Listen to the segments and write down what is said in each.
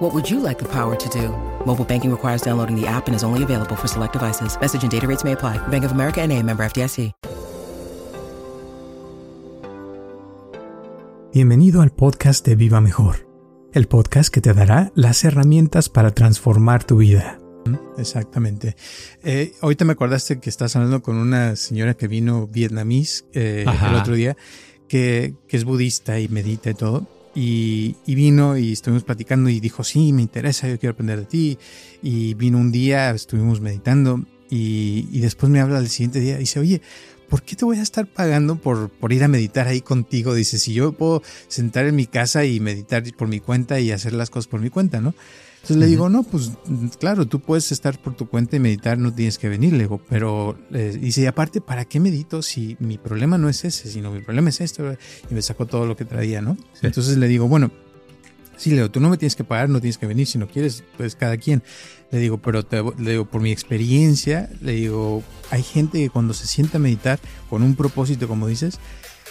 What would you like the power to do? Mobile banking requires downloading the app and is only available for select devices. Message and data rates may apply. Bank of America and a member FDIC. Bienvenido al podcast de Viva Mejor, el podcast que te dará las herramientas para transformar tu vida. Exactamente. Eh, ahorita me acordaste que estás hablando con una señora que vino vietnamís eh, el otro día, que, que, es budista y medita y todo. Y, vino y estuvimos platicando y dijo, sí, me interesa, yo quiero aprender de ti. Y vino un día, estuvimos meditando y, y después me habla el siguiente día y dice, oye, ¿por qué te voy a estar pagando por, por ir a meditar ahí contigo? Dice, si yo puedo sentar en mi casa y meditar por mi cuenta y hacer las cosas por mi cuenta, ¿no? Entonces le digo, no, pues claro, tú puedes estar por tu cuenta y meditar, no tienes que venir, le digo, pero eh, dice, y aparte, ¿para qué medito si mi problema no es ese, sino mi problema es esto? Y me sacó todo lo que traía, ¿no? Sí. Entonces le digo, bueno, sí, le digo, tú no me tienes que pagar, no tienes que venir, si no quieres, pues cada quien. Le digo, pero te, le digo, por mi experiencia, le digo, hay gente que cuando se sienta a meditar con un propósito, como dices,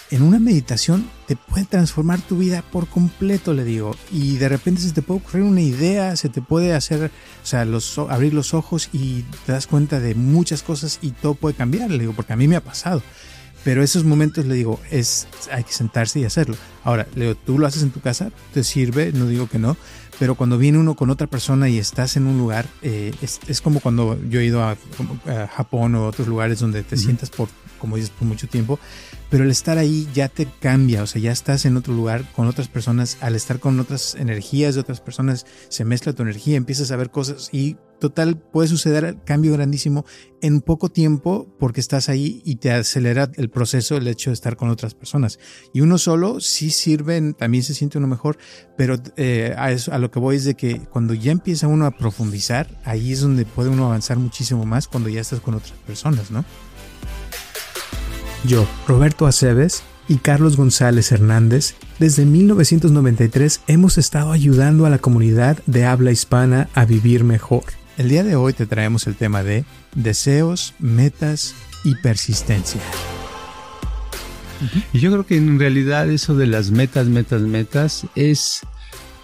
en una meditación te puede transformar tu vida por completo, le digo. Y de repente se te puede ocurrir una idea, se te puede hacer, o sea, los, abrir los ojos y te das cuenta de muchas cosas y todo puede cambiar, le digo, porque a mí me ha pasado. Pero esos momentos le digo, es, hay que sentarse y hacerlo. Ahora, le digo, tú lo haces en tu casa, te sirve, no digo que no, pero cuando viene uno con otra persona y estás en un lugar, eh, es, es, como cuando yo he ido a, a, Japón o otros lugares donde te uh -huh. sientas por, como dices, por mucho tiempo, pero el estar ahí ya te cambia, o sea, ya estás en otro lugar con otras personas, al estar con otras energías de otras personas, se mezcla tu energía, empiezas a ver cosas y total puede suceder el cambio grandísimo en poco tiempo porque estás ahí y te acelera el proceso el hecho de estar con otras personas. Y uno solo sí sirve, también se siente uno mejor, pero eh, a, eso, a lo que voy es de que cuando ya empieza uno a profundizar, ahí es donde puede uno avanzar muchísimo más cuando ya estás con otras personas, ¿no? Yo, Roberto Aceves y Carlos González Hernández, desde 1993 hemos estado ayudando a la comunidad de habla hispana a vivir mejor. El día de hoy te traemos el tema de deseos, metas y persistencia. Y yo creo que en realidad eso de las metas, metas, metas es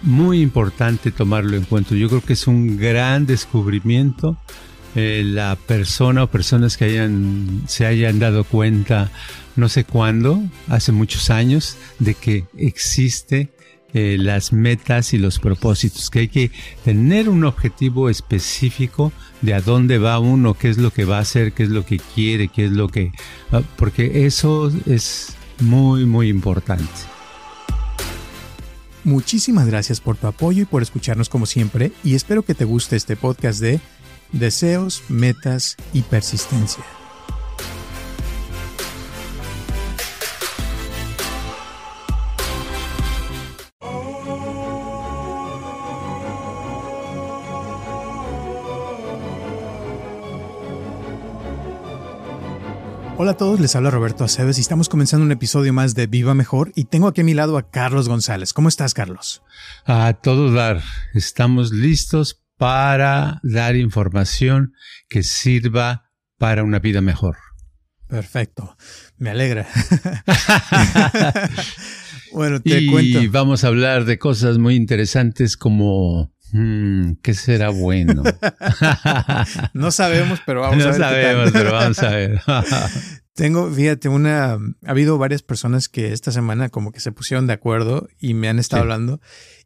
muy importante tomarlo en cuenta. Yo creo que es un gran descubrimiento eh, la persona o personas que hayan, se hayan dado cuenta, no sé cuándo, hace muchos años, de que existe eh, las metas y los propósitos, que hay que tener un objetivo específico de a dónde va uno, qué es lo que va a hacer, qué es lo que quiere, qué es lo que... Porque eso es muy, muy importante. Muchísimas gracias por tu apoyo y por escucharnos como siempre y espero que te guste este podcast de deseos, metas y persistencia. Hola a todos, les habla Roberto Aceves y estamos comenzando un episodio más de Viva Mejor y tengo aquí a mi lado a Carlos González. ¿Cómo estás, Carlos? A todo dar. Estamos listos para dar información que sirva para una vida mejor. Perfecto, me alegra. bueno, te y cuento. Y vamos a hablar de cosas muy interesantes como hmm, ¿qué será bueno? no sabemos, pero vamos no a ver. No sabemos, pero vamos a ver. Tengo, fíjate, una, ha habido varias personas que esta semana como que se pusieron de acuerdo y me han estado sí. hablando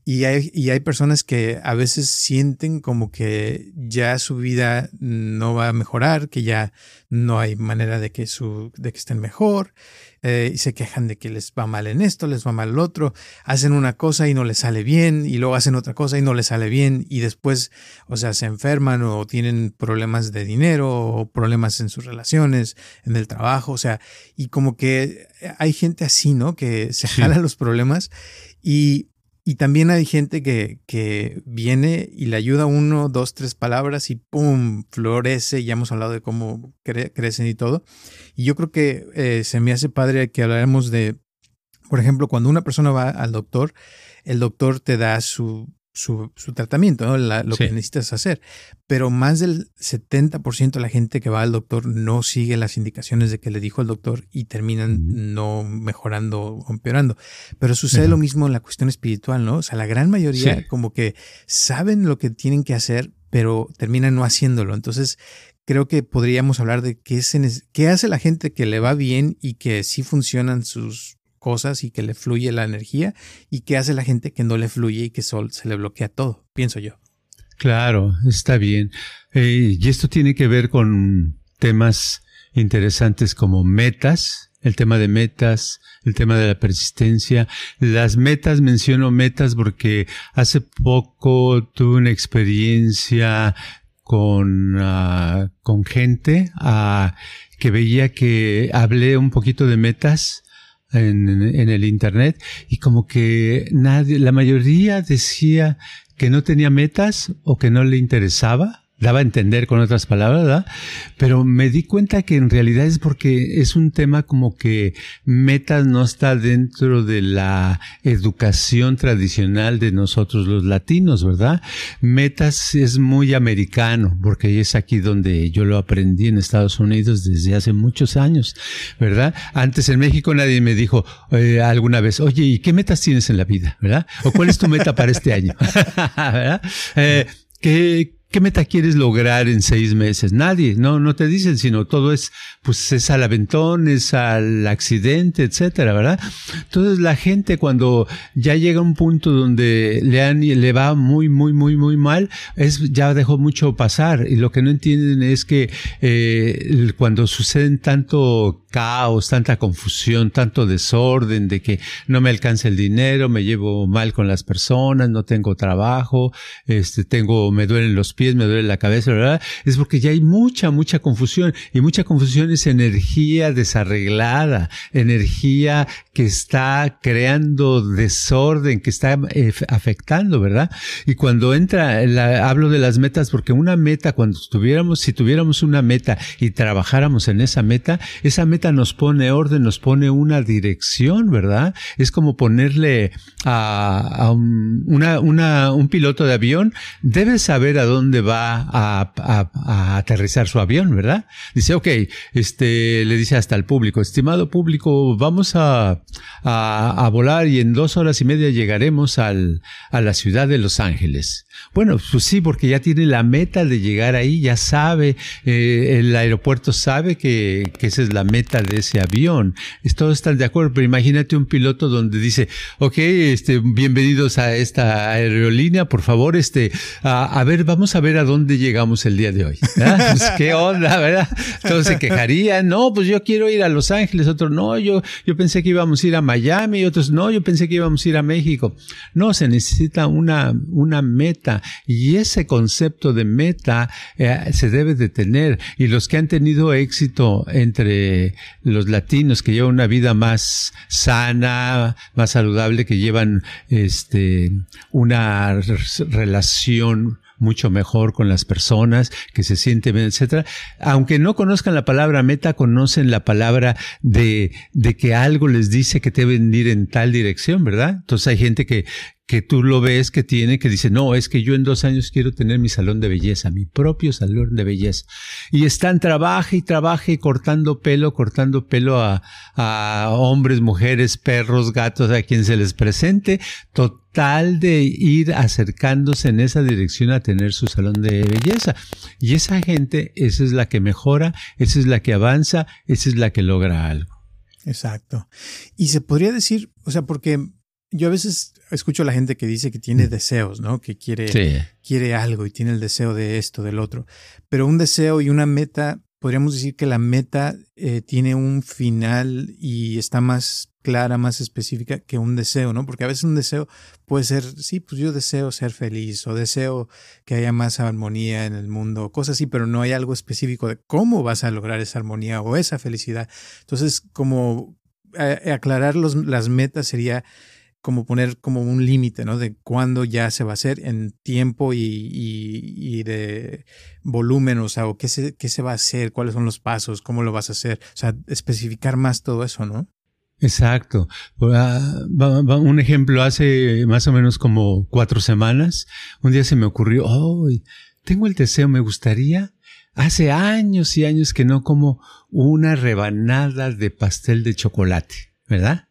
y hay, y hay personas que a veces sienten como que ya su vida no va a mejorar, que ya no hay manera de que, su, de que estén mejor, eh, y se quejan de que les va mal en esto, les va mal en lo otro, hacen una cosa y no les sale bien, y luego hacen otra cosa y no les sale bien, y después, o sea, se enferman o tienen problemas de dinero o problemas en sus relaciones, en el trabajo, o sea, y como que hay gente así, ¿no? Que se jala los problemas y Y también hay gente que, que viene y le ayuda uno, dos, tres palabras y ¡pum! florece. Ya hemos hablado de cómo crecen y todo. Y yo creo que eh, se me hace padre que hablaremos de, por ejemplo, cuando una persona va al doctor, el doctor te da su su, tratamiento, lo que necesitas hacer. Pero más del 70% de la gente que va al doctor no sigue las indicaciones de que le dijo el doctor y terminan no mejorando o empeorando. Pero sucede lo mismo en la cuestión espiritual, ¿no? O sea, la gran mayoría como que saben lo que tienen que hacer, pero terminan no haciéndolo. Entonces, creo que podríamos hablar de qué, qué hace la gente que le va bien y que sí funcionan sus cosas y que le fluye la energía y qué hace la gente que no le fluye y que sol, se le bloquea todo, pienso yo. Claro, está bien. Eh, y esto tiene que ver con temas interesantes como metas, el tema de metas, el tema de la persistencia. Las metas, menciono metas porque hace poco tuve una experiencia con, uh, con gente uh, que veía que hablé un poquito de metas en, en, el internet y como que nadie, la mayoría decía que no tenía metas o que no le interesaba daba a entender con otras palabras, ¿verdad? Pero me di cuenta que en realidad es porque es un tema como que metas no está dentro de la educación tradicional de nosotros los latinos, ¿verdad? Metas es muy americano, porque es aquí donde yo lo aprendí en Estados Unidos desde hace muchos años, ¿verdad? Antes en México nadie me dijo eh, alguna vez, oye, ¿y qué metas tienes en la vida, ¿verdad? ¿O cuál es tu meta para este año? ¿verdad? Eh, ¿qué, ¿Qué meta quieres lograr en seis meses? Nadie, no, no te dicen, sino todo es, pues es al aventón, es al accidente, etcétera, ¿verdad? Entonces la gente cuando ya llega a un punto donde le, han, le va muy, muy, muy, muy mal, es, ya dejó mucho pasar y lo que no entienden es que eh, cuando suceden tanto caos, tanta confusión, tanto desorden de que no me alcanza el dinero, me llevo mal con las personas, no tengo trabajo, este, tengo, me duelen los pies, me duele la cabeza, ¿verdad? Es porque ya hay mucha, mucha confusión y mucha confusión es energía desarreglada, energía que está creando desorden, que está eh, afectando, ¿verdad? Y cuando entra, hablo de las metas porque una meta, cuando tuviéramos, si tuviéramos una meta y trabajáramos en esa meta, esa meta nos pone orden, nos pone una dirección, ¿verdad? Es como ponerle a, un, un piloto de avión, debe saber a dónde dónde va a, aterrizar su avión, ¿verdad? Dice, ok, este, le dice hasta el público, estimado público, vamos a, volar y en dos horas y media llegaremos al, a la ciudad de Los Ángeles. Bueno, pues sí, porque ya tiene la meta de llegar ahí, ya sabe, eh, el aeropuerto sabe que, que, esa es la meta de ese avión. Todos están de acuerdo, pero imagínate un piloto donde dice, ok, este, bienvenidos a esta aerolínea, por favor, este, a, a ver, vamos a ver a dónde llegamos el día de hoy. Pues, ¿Qué onda, verdad? Todos se quejarían, no, pues yo quiero ir a Los Ángeles, otros, no, yo, yo pensé que íbamos a ir a Miami, otros, no, yo pensé que íbamos a ir a México. No, se necesita una, una meta y ese concepto de meta eh, se debe de tener. Y los que han tenido éxito entre los latinos que llevan una vida más sana, más saludable, que llevan este, una relación mucho mejor con las personas, que se sienten bien, etcétera. Aunque no conozcan la palabra meta, conocen la palabra de, de que algo les dice que deben ir en tal dirección, ¿verdad? Entonces hay gente que, que tú lo ves que tiene, que dice, no, es que yo en dos años quiero tener mi salón de belleza, mi propio salón de belleza. Y están trabaje y trabaje cortando pelo, cortando pelo a, a hombres, mujeres, perros, gatos, a quien se les presente, total de ir acercándose en esa dirección a tener su salón de belleza. Y esa gente, esa es la que mejora, esa es la que avanza, esa es la que logra algo. Exacto. Y se podría decir, o sea, porque yo a veces escucho a la gente que dice que tiene mm. deseos, ¿no? Que quiere, quiere algo y tiene el deseo de esto, del otro. Pero un deseo y una meta, podríamos decir que la meta eh, tiene un final y está más clara, más específica que un deseo, ¿no? Porque a veces un deseo puede ser, sí, pues yo deseo ser feliz o deseo que haya más armonía en el mundo, cosas así, pero no hay algo específico de cómo vas a lograr esa armonía o esa felicidad. Entonces, como eh, aclarar los, las metas sería como poner como un límite, ¿no? De cuándo ya se va a hacer en tiempo y, y, de volumen, o sea, o qué se, qué se va a hacer, cuáles son los pasos, cómo lo vas a hacer, o sea, especificar más todo eso, ¿no? Exacto. Ah, un ejemplo, hace más o menos como cuatro semanas, un día se me ocurrió, oh, tengo el deseo, me gustaría, hace años y años que no como una rebanada de pastel de chocolate, ¿verdad?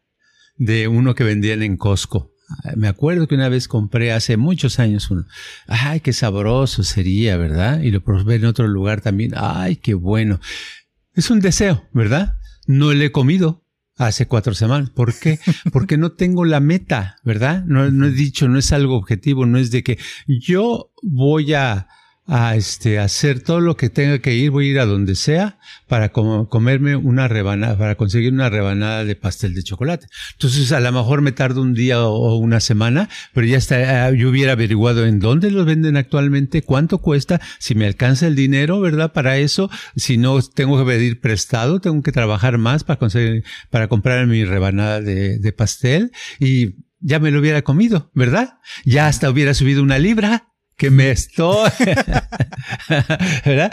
De uno que vendían en Costco. Me acuerdo que una vez compré hace muchos años uno. Ay, qué sabroso sería, ¿verdad? Y lo probé en otro lugar también. Ay, qué bueno. Es un deseo, ¿verdad? No le he comido, hace cuatro semanas. ¿Por qué? Porque no tengo la meta, ¿verdad? No, no he dicho, no es algo objetivo, no es de que yo voy a a este, hacer todo lo que tenga que ir, voy a ir a donde sea para comerme una rebanada, para conseguir una rebanada de pastel de chocolate. Entonces, a lo mejor me tardo un día o, una semana, pero ya está, ah, yo hubiera averiguado en dónde los venden actualmente, cuánto cuesta, si me alcanza el dinero, ¿verdad? Para eso, si no tengo que pedir prestado, tengo que trabajar más para conseguir, para comprar mi rebanada de, de pastel y ya me lo hubiera comido, ¿verdad? Ya hasta hubiera subido una libra que me estoy, ¿verdad?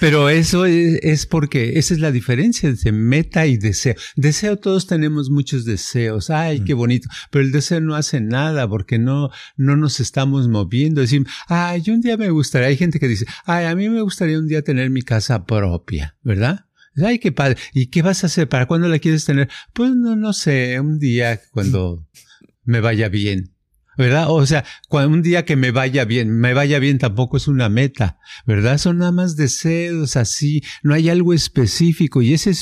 Pero eso es, porque esa es la diferencia entre meta y deseo. Deseo, todos tenemos muchos deseos. Ay, qué bonito. Pero el deseo no hace nada porque no, no nos estamos moviendo. Decimos, ay, un día me gustaría. Hay gente que dice, ay, a mí me gustaría un día tener mi casa propia, ¿verdad? Ay, qué padre. ¿Y qué vas a hacer? ¿Para cuándo la quieres tener? Pues no, no sé, un día cuando me vaya bien. ¿Verdad? O sea, cuando un día que me vaya bien, me vaya bien tampoco es una meta, ¿verdad? Son nada más deseos así, no hay algo específico y esa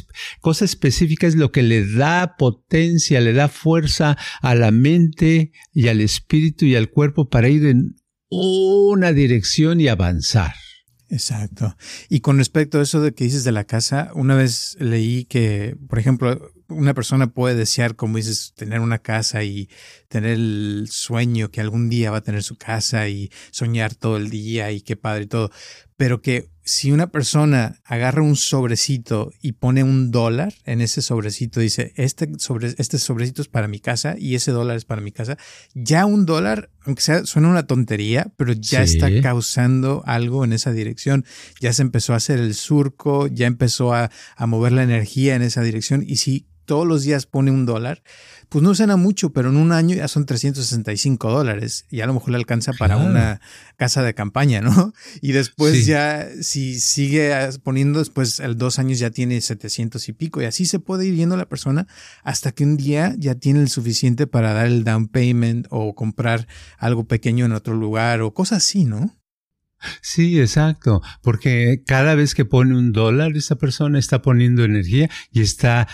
cosa específica es lo que le da potencia, le da fuerza a la mente y al espíritu y al cuerpo para ir en una dirección y avanzar. Exacto. Y con respecto a eso de que dices de la casa, una vez leí que, por ejemplo, una persona puede desear, como dices, tener una casa y tener el sueño que algún día va a tener su casa y soñar todo el día y qué padre y todo. Pero que si una persona agarra un sobrecito y pone un dólar en ese sobrecito, dice, este, sobre, este sobrecito es para mi casa y ese dólar es para mi casa, ya un dólar, aunque sea, suena una tontería, pero ya está causando algo en esa dirección. Ya se empezó a hacer el surco, ya empezó a, a mover la energía en esa dirección y si todos los días pone un dólar, pues no suena mucho, pero en un año ya son 365 dólares y a lo mejor le alcanza para una casa de campaña, ¿no? Y después ya, si sigue poniendo, después el dos años ya tiene 700 y pico y así se puede ir yendo la persona hasta que un día ya tiene el suficiente para dar el down payment o comprar algo pequeño en otro lugar o cosas así, ¿no? Sí, exacto, porque cada vez que pone un dólar, esa persona está poniendo energía y está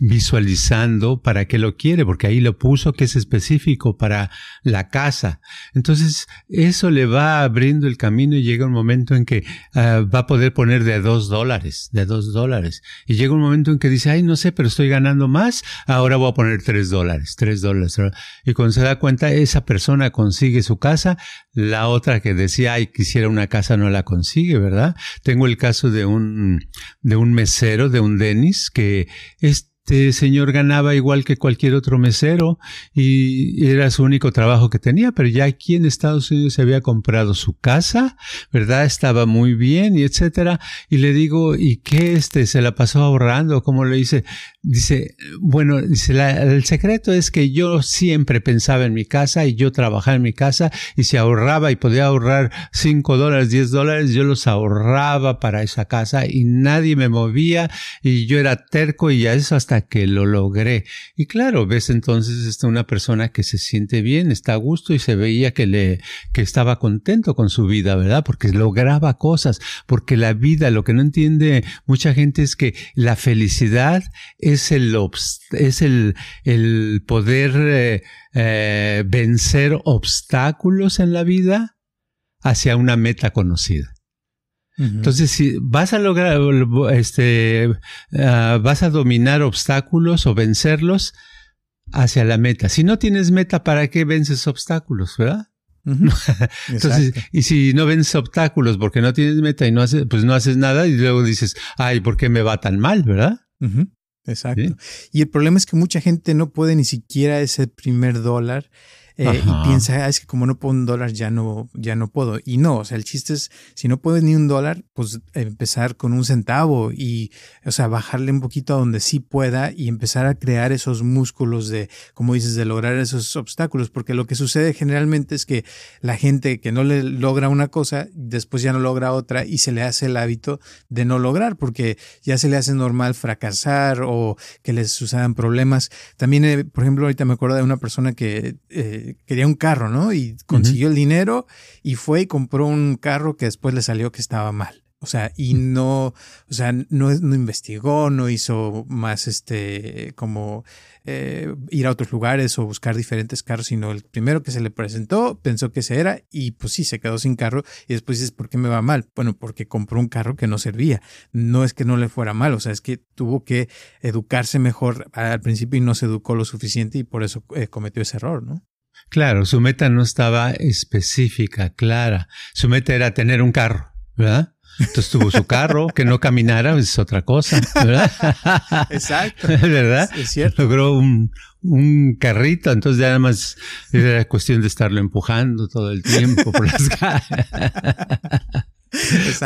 visualizando para qué lo quiere, porque ahí lo puso que es específico para la casa. Entonces, eso le va abriendo el camino y llega un momento en que ah, va a poder poner de dos dólares, de dos dólares. Y llega un momento en que dice, ay, no sé, pero estoy ganando más, ahora voy a poner tres dólares, tres dólares. Y cuando se da cuenta, esa persona consigue su casa, la otra que decía, ay, quisiera una casa, no la consigue, ¿verdad? Tengo el caso de un, de un mesero, de un Denis, que este señor ganaba igual que cualquier otro mesero y era su único trabajo que tenía, pero ya aquí en Estados Unidos se había comprado su casa, ¿verdad? Estaba muy bien y etcétera. Y le digo, ¿y qué este? ¿Se la pasó ahorrando? ¿Cómo le dice? Dice, bueno, dice, el secreto es que yo siempre pensaba en mi casa y yo trabajaba en mi casa y se ahorraba y podía ahorrar 5 dólares, 10 dólares, yo los ahorraba para esa casa y nadie me movía y yo era terco y a eso hasta que lo logré. Y claro, ves entonces está una persona que se siente bien, está a gusto y se veía que le, que estaba contento con su vida, ¿verdad? Porque lograba cosas, porque la vida, lo que no entiende mucha gente es que la felicidad es es el, es el, el poder eh, eh, vencer obstáculos en la vida hacia una meta conocida. Entonces, si vas a lograr, este, ah, vas a dominar obstáculos o vencerlos hacia la meta. Si no tienes meta, ¿para qué vences obstáculos, verdad? Entonces, y si no vences obstáculos porque no tienes meta y no haces, pues no haces nada y luego dices, ay, ¿por qué me va tan mal, verdad? Exacto. Y el problema es que mucha gente no puede ni siquiera ese primer dólar eh, y piensa, ah, es que como no puedo un dólar ya no, ya no puedo. Y no, o sea, el chiste es, si no puedes ni un dólar, pues empezar con un centavo y, o sea, bajarle un poquito a donde sí pueda y empezar a crear esos músculos de, como dices, de lograr esos obstáculos. Porque lo que sucede generalmente es que la gente que no le logra una cosa, después ya no logra otra y se le hace el hábito de no lograr porque ya se le hace normal fracasar o que les sucedan problemas. También, eh, por ejemplo, ahorita me acuerdo de una persona que eh, quería un carro, ¿no? Y consiguió el dinero y fue y compró un carro que después le salió que estaba mal. O sea, y no, o sea, no, no investigó, no hizo más este, como eh, ir a otros lugares o buscar diferentes carros, sino el primero que se le presentó pensó que ese era y pues sí, se quedó sin carro y después dices, ¿por qué me va mal? Bueno, porque compró un carro que no servía. No es que no le fuera mal, o sea, es que tuvo que educarse mejor al principio y no se educó lo suficiente y por eso eh, cometió ese error, ¿no? Claro, su meta no estaba específica, clara. Su meta era tener un carro, ¿verdad? Entonces tuvo su carro, que no caminara es otra cosa, ¿verdad? Exacto. ¿Verdad? Es cierto. Logró un, un carrito, entonces ya nada más era cuestión de estarlo empujando todo el tiempo por las calles.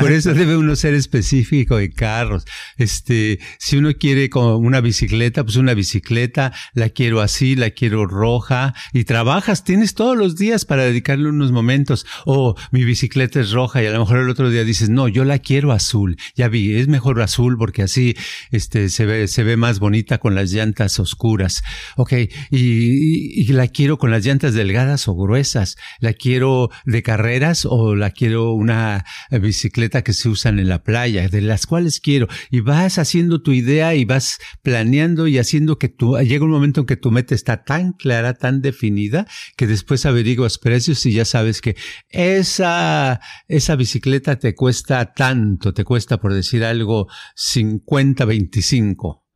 Por eso debe uno ser específico de carros. Este, si uno quiere como una bicicleta, pues una bicicleta, la quiero así, la quiero roja, y trabajas, tienes todos los días para dedicarle unos momentos. O mi bicicleta es roja y a lo mejor el otro día dices, no, yo la quiero azul. Ya vi, es mejor azul porque así, este, se ve, se ve más bonita con las llantas oscuras. Ok, y, y la quiero con las llantas delgadas o gruesas. La quiero de carreras o la quiero una bicicleta que se usan en la playa, de las cuales quiero, y vas haciendo tu idea y vas planeando y haciendo que tú, llega un momento en que tu meta está tan clara, tan definida, que después averiguas precios y ya sabes que esa, esa bicicleta te cuesta tanto, te cuesta por decir algo 50, 25.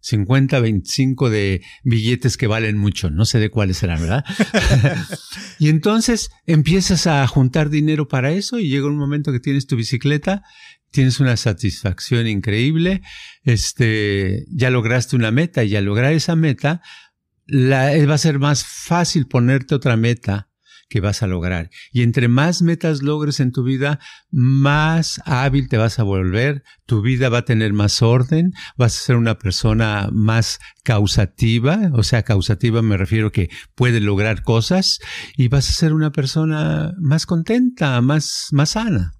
50, 25 de billetes que valen mucho, no sé de cuáles serán, ¿verdad? y entonces empiezas a juntar dinero para eso y llega un momento que tienes tu bicicleta, tienes una satisfacción increíble, este, ya lograste una meta y al lograr esa meta, la, va a ser más fácil ponerte otra meta que vas a lograr. Y entre más metas logres en tu vida, más hábil te vas a volver, tu vida va a tener más orden, vas a ser una persona más causativa, o sea, causativa me refiero que puede lograr cosas y vas a ser una persona más contenta, más, más sana.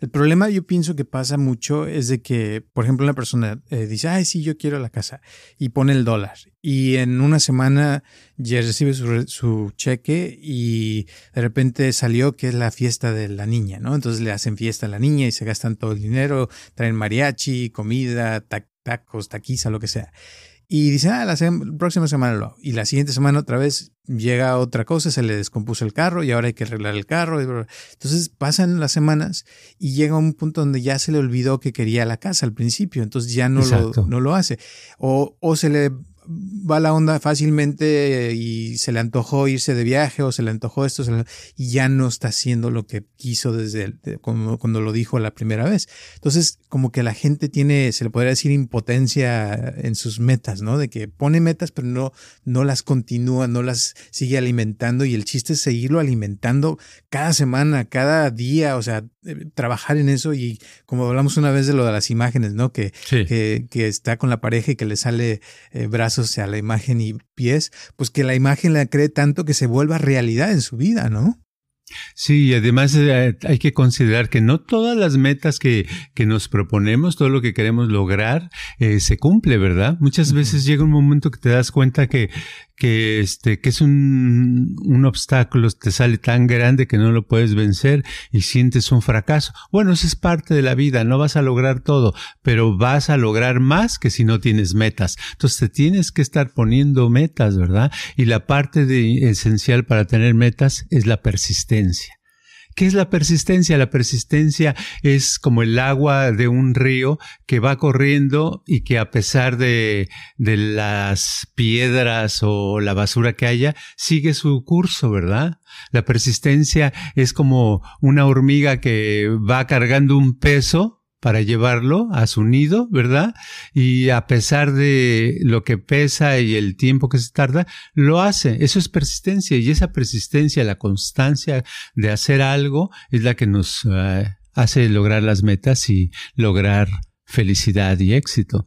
El problema yo pienso que pasa mucho es de que, por ejemplo, una persona eh, dice, ay, sí, yo quiero la casa y pone el dólar y en una semana ya recibe su, su, cheque y de repente salió que es la fiesta de la niña, ¿no? Entonces le hacen fiesta a la niña y se gastan todo el dinero, traen mariachi, comida, tacos, taquiza, lo que sea. Y dice, ah, la próxima semana lo Y la siguiente semana otra vez llega otra cosa, se le descompuso el carro y ahora hay que arreglar el carro. Entonces pasan las semanas y llega un punto donde ya se le olvidó que quería la casa al principio, entonces ya no, lo, no lo hace. O, o se le va la onda fácilmente y se le antojó irse de viaje o se le antojó esto y ya no está haciendo lo que quiso desde cuando, lo dijo la primera vez. Entonces, como que la gente tiene, se le podría decir impotencia en sus metas, ¿no? De que pone metas pero no, no las continúa, no las sigue alimentando y el chiste es seguirlo alimentando cada semana, cada día, o sea, eh, trabajar en eso y como hablamos una vez de lo de las imágenes, ¿no? Que, que, que, está con la pareja y que le sale eh, brazos a la imagen y pies, pues que la imagen la cree tanto que se vuelva realidad en su vida, ¿no? Sí, y además eh, hay que considerar que no todas las metas que, que nos proponemos, todo lo que queremos lograr, eh, se cumple, ¿verdad? Muchas veces llega un momento que te das cuenta que, que este, que es un, un obstáculo, te sale tan grande que no lo puedes vencer y sientes un fracaso. Bueno, eso es parte de la vida, no vas a lograr todo, pero vas a lograr más que si no tienes metas. Entonces te tienes que estar poniendo metas, ¿verdad? Y la parte de, esencial para tener metas es la persistencia. ¿Qué es la persistencia? La persistencia es como el agua de un río que va corriendo y que a pesar de, de las piedras o la basura que haya, sigue su curso, ¿verdad? La persistencia es como una hormiga que va cargando un peso para llevarlo a su nido, ¿verdad? Y a pesar de lo que pesa y el tiempo que se tarda, lo hace. Eso es persistencia y esa persistencia, la constancia de hacer algo es la que nos eh, hace lograr las metas y lograr felicidad y éxito.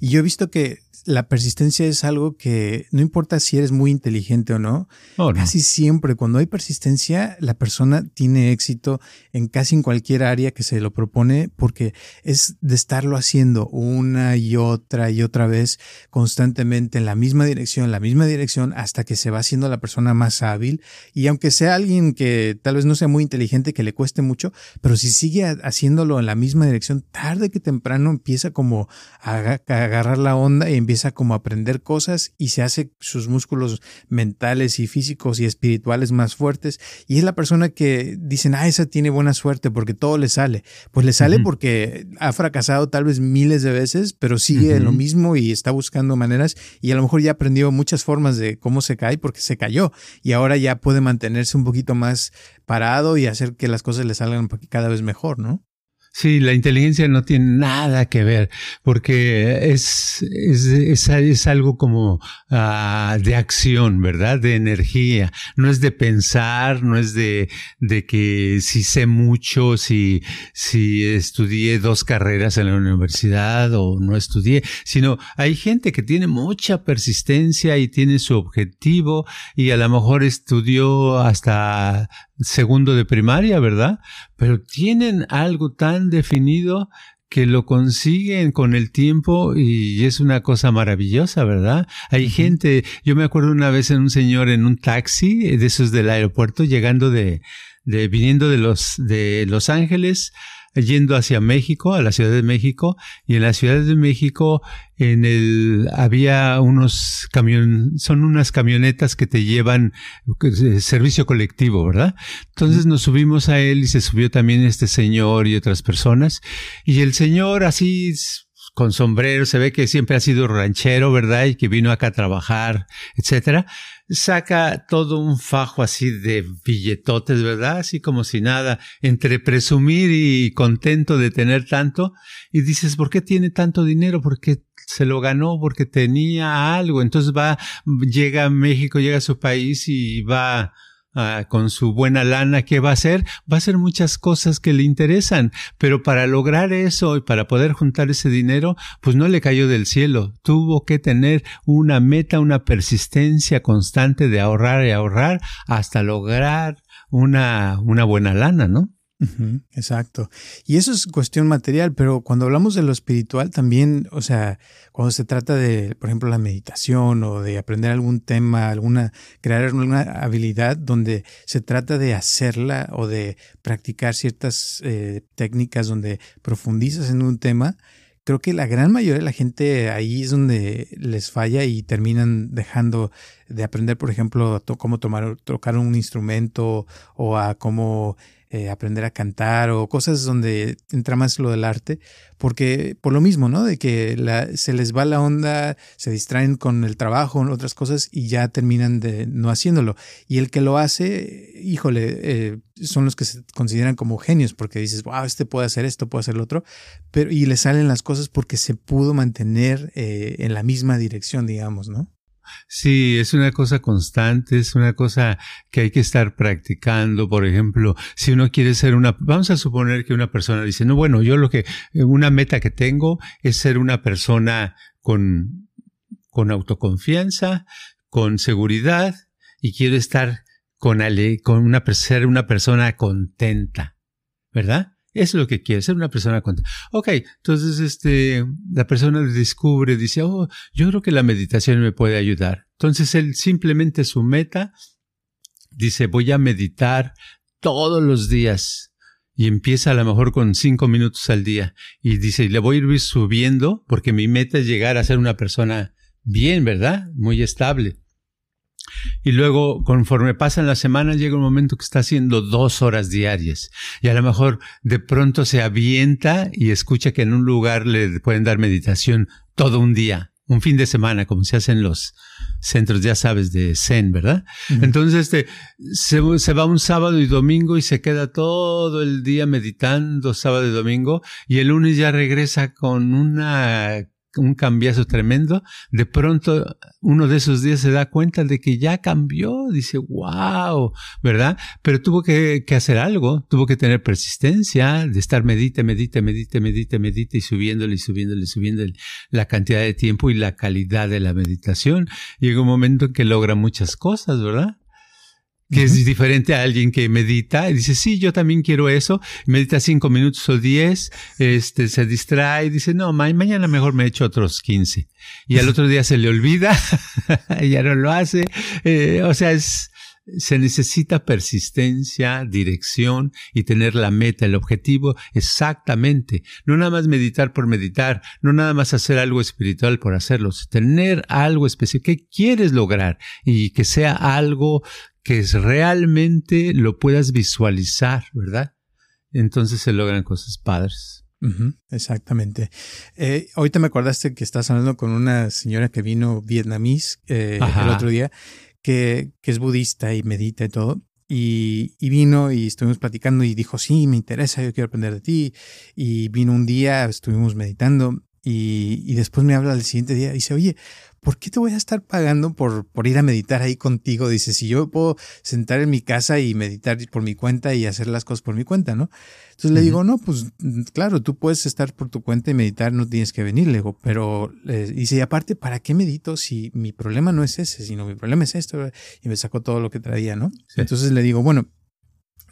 Y yo he visto que la persistencia es algo que no importa si eres muy inteligente o no, casi siempre cuando hay persistencia la persona tiene éxito en casi en cualquier área que se lo propone porque es de estarlo haciendo una y otra y otra vez constantemente en la misma dirección, la misma dirección hasta que se va haciendo la persona más hábil. Y aunque sea alguien que tal vez no sea muy inteligente que le cueste mucho, pero si sigue haciéndolo en la misma dirección tarde que temprano empieza como a, agarrar la onda y empieza empieza como a aprender cosas y se hace sus músculos mentales y físicos y espirituales más fuertes. Y es la persona que dicen, ah, esa tiene buena suerte porque todo le sale. Pues le sale porque ha fracasado tal vez miles de veces, pero sigue en lo mismo y está buscando maneras y a lo mejor ya aprendió muchas formas de cómo se cae porque se cayó y ahora ya puede mantenerse un poquito más parado y hacer que las cosas le salgan cada vez mejor, ¿no? Sí, la inteligencia no tiene nada que ver, porque es, es, es, algo como uh, de acción, ¿verdad? De energía. No es de pensar, no es de, de que si sé mucho, si, si estudié dos carreras en la universidad o no estudié, sino hay gente que tiene mucha persistencia y tiene su objetivo y a lo mejor estudió hasta segundo de primaria, ¿verdad? Pero tienen algo tan definido que lo consiguen con el tiempo y es una cosa maravillosa, ¿verdad? Hay gente, yo me acuerdo una vez en un señor en un taxi de esos del aeropuerto llegando de, de viniendo de los de Los Ángeles yendo hacia México, a la Ciudad de México, y en la Ciudad de México en el había unos camión, son unas camionetas que te llevan eh, servicio colectivo, ¿verdad? Entonces nos subimos a él y se subió también este señor y otras personas, y el señor así con sombrero, se ve que siempre ha sido ranchero, ¿verdad? Y que vino acá a trabajar, etcétera saca todo un fajo así de billetotes, ¿verdad? Así como si nada, entre presumir y contento de tener tanto. Y dices, ¿por qué tiene tanto dinero? Porque se lo ganó, porque tenía algo. Entonces va, llega a México, llega a su país y va Ah, con su buena lana, ¿qué va a hacer? Va a hacer muchas cosas que le interesan, pero para lograr eso y para poder juntar ese dinero, pues no le cayó del cielo. Tuvo que tener una meta, una persistencia constante de ahorrar y ahorrar hasta lograr una, una buena lana, ¿no? Exacto. Y eso es cuestión material, pero cuando hablamos de lo espiritual también, o sea, cuando se trata de, por ejemplo, la meditación o de aprender algún tema, alguna, crear alguna habilidad donde se trata de hacerla o de practicar ciertas eh, técnicas donde profundizas en un tema, creo que la gran mayoría de la gente ahí es donde les falla y terminan dejando de aprender, por ejemplo, a cómo tomar, tocar un instrumento o a cómo eh, aprender a cantar o cosas donde entra más lo del arte, porque por lo mismo, ¿no? De que se les va la onda, se distraen con el trabajo, otras cosas y ya terminan de no haciéndolo. Y el que lo hace, híjole, eh, son los que se consideran como genios, porque dices, wow, este puede hacer esto, puede hacer lo otro, pero y le salen las cosas porque se pudo mantener eh, en la misma dirección, digamos, ¿no? Sí, es una cosa constante, es una cosa que hay que estar practicando. Por ejemplo, si uno quiere ser una, vamos a suponer que una persona dice, no, bueno, yo lo que, una meta que tengo es ser una persona con, con autoconfianza, con seguridad y quiero estar con, con una, ser una persona contenta, ¿verdad? Es lo que quiere, ser una persona contenta. Ok, entonces este, la persona descubre, dice, oh, yo creo que la meditación me puede ayudar. Entonces él simplemente su meta dice, voy a meditar todos los días. Y empieza a lo mejor con cinco minutos al día. Y dice, le voy a ir subiendo porque mi meta es llegar a ser una persona bien, ¿verdad? Muy estable. Y luego, conforme pasan las semanas, llega un momento que está haciendo dos horas diarias. Y a lo mejor de pronto se avienta y escucha que en un lugar le pueden dar meditación todo un día un fin de semana, como se hace en los centros, ya sabes, de Zen, ¿verdad? Entonces, este, se, se, va un sábado y domingo y se queda todo el día meditando sábado y domingo y el lunes ya regresa con una un cambiazo tremendo, de pronto uno de esos días se da cuenta de que ya cambió, dice, wow, ¿verdad? Pero tuvo que, hacer algo, tuvo que tener persistencia, de estar medite, medite, medite, medite, medite y subiéndole y subiéndole y subiéndole la cantidad de tiempo y la calidad de la meditación. Llega un momento en que logra muchas cosas, ¿verdad? Que es diferente a alguien que medita y dice, sí, yo también quiero eso, medita cinco minutos o diez, este, se distrae y dice, no, mañana mejor me echo otros quince. Y al otro día se le olvida, ya no lo hace, eh, o sea, es, se necesita persistencia, dirección y tener la meta, el objetivo exactamente. No nada más meditar por meditar, no nada más hacer algo espiritual por hacerlo, tener algo específico. ¿Qué quieres lograr? Y que sea algo que realmente lo puedas visualizar, ¿verdad? Entonces se logran cosas padres. exactamente. Eh, ahorita me acordaste que estás hablando con una señora que vino vietnamís eh, el otro día, que, que, es budista y medita y todo. Y, y, vino y estuvimos platicando y dijo, sí, me interesa, yo quiero aprender de ti. Y vino un día, estuvimos meditando y, y después me habla el siguiente día y dice, oye, ¿por qué te voy a estar pagando por, por ir a meditar ahí contigo? Dice, si yo puedo sentar en mi casa y meditar por mi cuenta y hacer las cosas por mi cuenta, ¿no? Entonces le digo, no, pues claro, tú puedes estar por tu cuenta y meditar, no tienes que venir, le digo, pero eh, dice, y aparte, ¿para qué medito si mi problema no es ese, sino mi problema es esto? Y me sacó todo lo que traía, ¿no? Entonces le digo, bueno,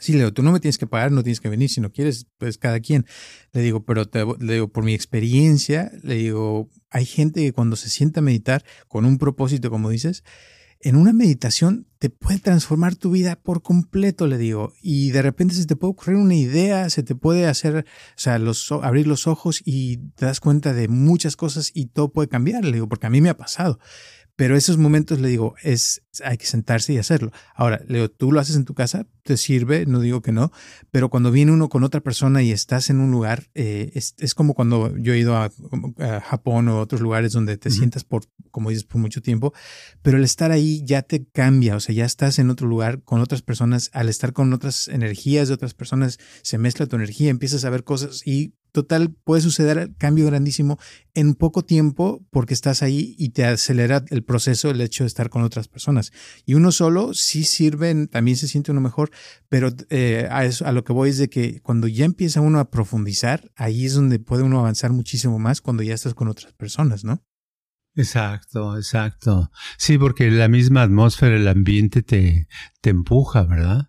Sí, le digo, tú no me tienes que pagar, no tienes que venir, si no quieres, pues cada quien. Le digo, pero te, le digo, por mi experiencia, le digo, hay gente que cuando se sienta a meditar con un propósito, como dices, en una meditación te puede transformar tu vida por completo, le digo, y de repente se te puede ocurrir una idea, se te puede hacer, o sea, los, abrir los ojos y te das cuenta de muchas cosas y todo puede cambiar, le digo, porque a mí me ha pasado. Pero esos momentos le digo, es, hay que sentarse y hacerlo. Ahora, le digo, tú lo haces en tu casa, te sirve, no digo que no, pero cuando viene uno con otra persona y estás en un lugar, eh, es, es, como cuando yo he ido a, Japón o otros lugares donde te sientas por, como dices, por mucho tiempo, pero el estar ahí ya te cambia, o sea, ya estás en otro lugar con otras personas, al estar con otras energías de otras personas, se mezcla tu energía, empiezas a ver cosas y total puede suceder cambio grandísimo en poco tiempo porque estás ahí y te acelera el proceso el hecho de estar con otras personas. Y uno solo sí sirve, también se siente uno mejor, pero eh, a, eso, a lo que voy es de que cuando ya empieza uno a profundizar, ahí es donde puede uno avanzar muchísimo más cuando ya estás con otras personas, ¿no? Exacto, exacto. Sí, porque la misma atmósfera, el ambiente te, te empuja, ¿verdad?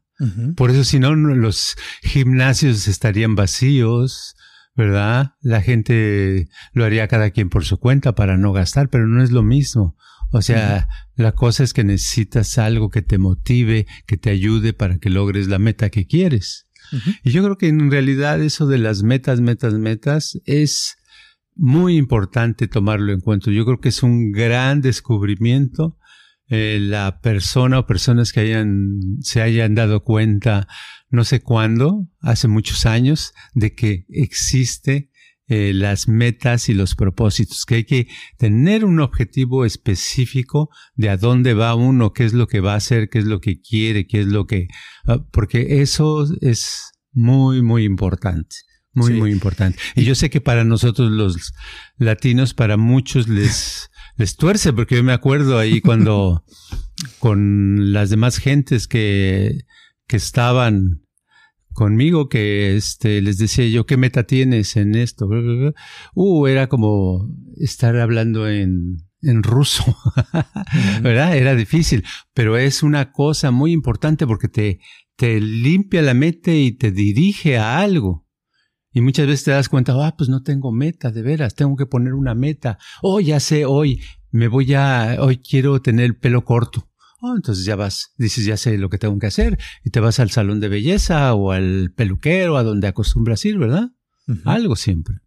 Por eso si no, los gimnasios estarían vacíos, ¿verdad? La gente lo haría cada quien por su cuenta para no gastar, pero no es lo mismo. O sea, la cosa es que necesitas algo que te motive, que te ayude para que logres la meta que quieres. Y yo creo que en realidad eso de las metas, metas, metas es muy importante tomarlo en cuenta. Yo creo que es un gran descubrimiento eh, la persona o personas que hayan, se hayan dado cuenta no sé cuándo, hace muchos años, de que existe eh, las metas y los propósitos, que hay que tener un objetivo específico de a dónde va uno, qué es lo que va a hacer, qué es lo que quiere, qué es lo que... Ah, porque eso es muy, muy importante. Muy, muy importante. Y yo sé que para nosotros los latinos, para muchos les, les tuerce, porque yo me acuerdo ahí cuando con las demás gentes que, que estaban conmigo que este les decía yo qué meta tienes en esto uh era como estar hablando en en ruso, ¿verdad? Era difícil, pero es una cosa muy importante porque te, te limpia la mente y te dirige a algo. Y muchas veces te das cuenta, ah, pues no tengo meta, de veras, tengo que poner una meta. Oh, ya sé, hoy me voy a, hoy quiero tener el pelo corto. Oh, entonces ya vas, dices, ya sé lo que tengo que hacer, y te vas al salón de belleza o al peluquero, a donde acostumbras ir, ¿verdad? Algo siempre.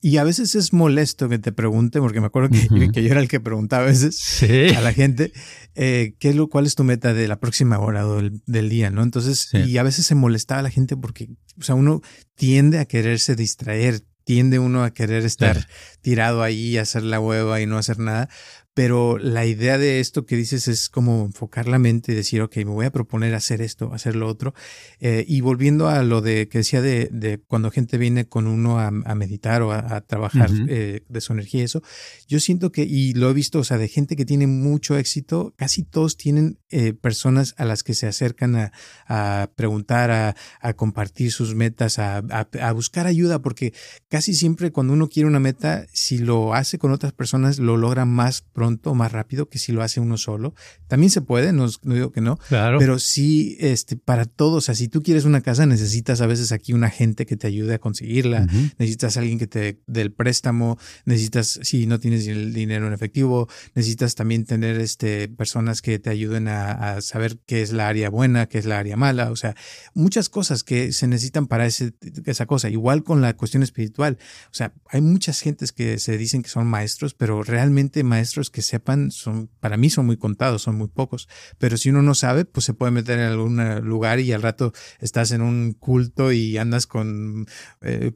Y a veces es molesto que te pregunte, porque me acuerdo que, yo era el que preguntaba a veces a la gente, eh, ¿qué es lo, ¿cuál es tu meta de la próxima hora o del, día? ¿no? Entonces, y a veces se molestaba a la gente porque, o sea, uno tiende a quererse distraer, tiende uno a querer estar tirado ahí, hacer la hueva y no hacer nada, pero la idea de esto que dices es como enfocar la mente y decir, ok, me voy a proponer hacer esto, hacer lo otro. Eh, y volviendo a lo de que decía de, de cuando gente viene con uno a, meditar o a, trabajar eh, de su energía y eso, yo siento que, y lo he visto, o sea, de gente que tiene mucho éxito, casi todos tienen eh, personas a las que se acercan a, a preguntar, a, compartir sus metas, a, a buscar ayuda, porque casi siempre cuando uno quiere una meta, si lo hace con otras personas, lo logra más pronto pronto, más rápido que si lo hace uno solo. También se puede, no, digo que no, claro. pero sí, este, para todos, o sea, si tú quieres una casa, necesitas a veces aquí un agente que te ayude a conseguirla, necesitas alguien que te dé el préstamo, necesitas, si no tienes el dinero en efectivo, necesitas también tener, este, personas que te ayuden a, saber qué es la área buena, qué es la área mala, o sea, muchas cosas que se necesitan para ese, esa cosa. Igual con la cuestión espiritual, o sea, hay muchas gentes que se dicen que son maestros, pero realmente maestros que sepan son, para mí son muy contados, son muy pocos. Pero si uno no sabe, pues se puede meter en algún lugar y al rato estás en un culto y andas con eh,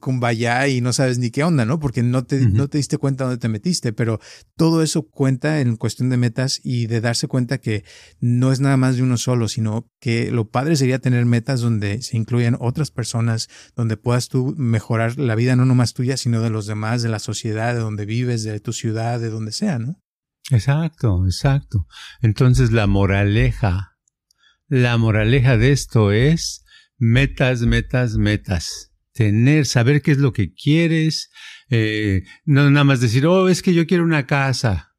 y no sabes ni qué onda, ¿no? Porque no te, no te diste cuenta dónde te metiste. Pero todo eso cuenta en cuestión de metas y de darse cuenta que no es nada más de uno solo, sino que lo padre sería tener metas donde se incluyan otras personas, donde puedas tú mejorar la vida no nomás tuya, sino de los demás, de la sociedad, de donde vives, de tu ciudad, de donde sea, ¿no? Exacto, exacto. Entonces la moraleja, la moraleja de esto es metas, metas, metas. Tener, saber qué es lo que quieres, eh, no nada más decir, oh, es que yo quiero una casa,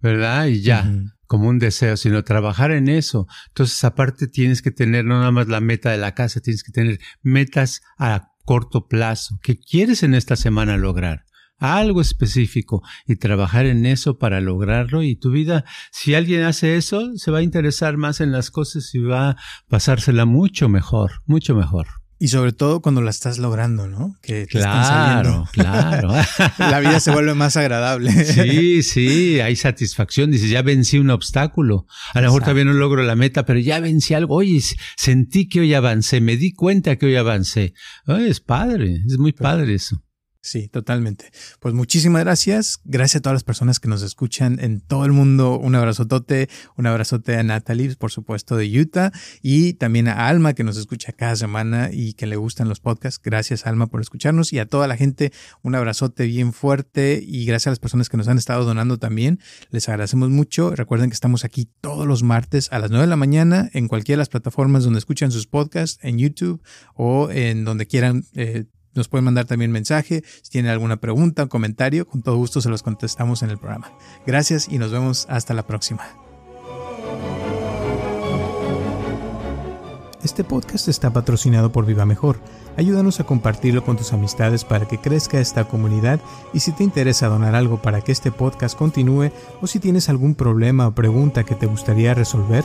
¿verdad? Y ya, como un deseo, sino trabajar en eso. Entonces, aparte tienes que tener no nada más la meta de la casa, tienes que tener metas a corto plazo. ¿Qué quieres en esta semana lograr? Algo específico y trabajar en eso para lograrlo y tu vida, si alguien hace eso, se va a interesar más en las cosas y va a pasársela mucho mejor, mucho mejor. Y sobre todo cuando la estás logrando, ¿no? Que claro, claro. la vida se vuelve más agradable. sí, sí, hay satisfacción. Dices, ya vencí un obstáculo. A lo mejor todavía no logro la meta, pero ya vencí algo. Oye, sentí que hoy avancé, me di cuenta que hoy avancé. es padre, es muy padre eso. Sí, totalmente. Pues muchísimas gracias. Gracias a todas las personas que nos escuchan en todo el mundo. Un abrazotote, un abrazote a Natalie, por supuesto, de Utah, y también a Alma, que nos escucha cada semana y que le gustan los podcasts. Gracias, Alma, por escucharnos. Y a toda la gente, un abrazote bien fuerte. Y gracias a las personas que nos han estado donando también. Les agradecemos mucho. Recuerden que estamos aquí todos los martes a las 9 de la mañana en cualquiera de las plataformas donde escuchan sus podcasts, en YouTube o en donde quieran eh, nos pueden mandar también mensaje. Si tienen alguna pregunta o comentario, con todo gusto se los contestamos en el programa. Gracias y nos vemos hasta la próxima. Este podcast está patrocinado por Viva Mejor. Ayúdanos a compartirlo con tus amistades para que crezca esta comunidad y si te interesa donar algo para que este podcast continúe o si tienes algún problema o pregunta que te gustaría resolver,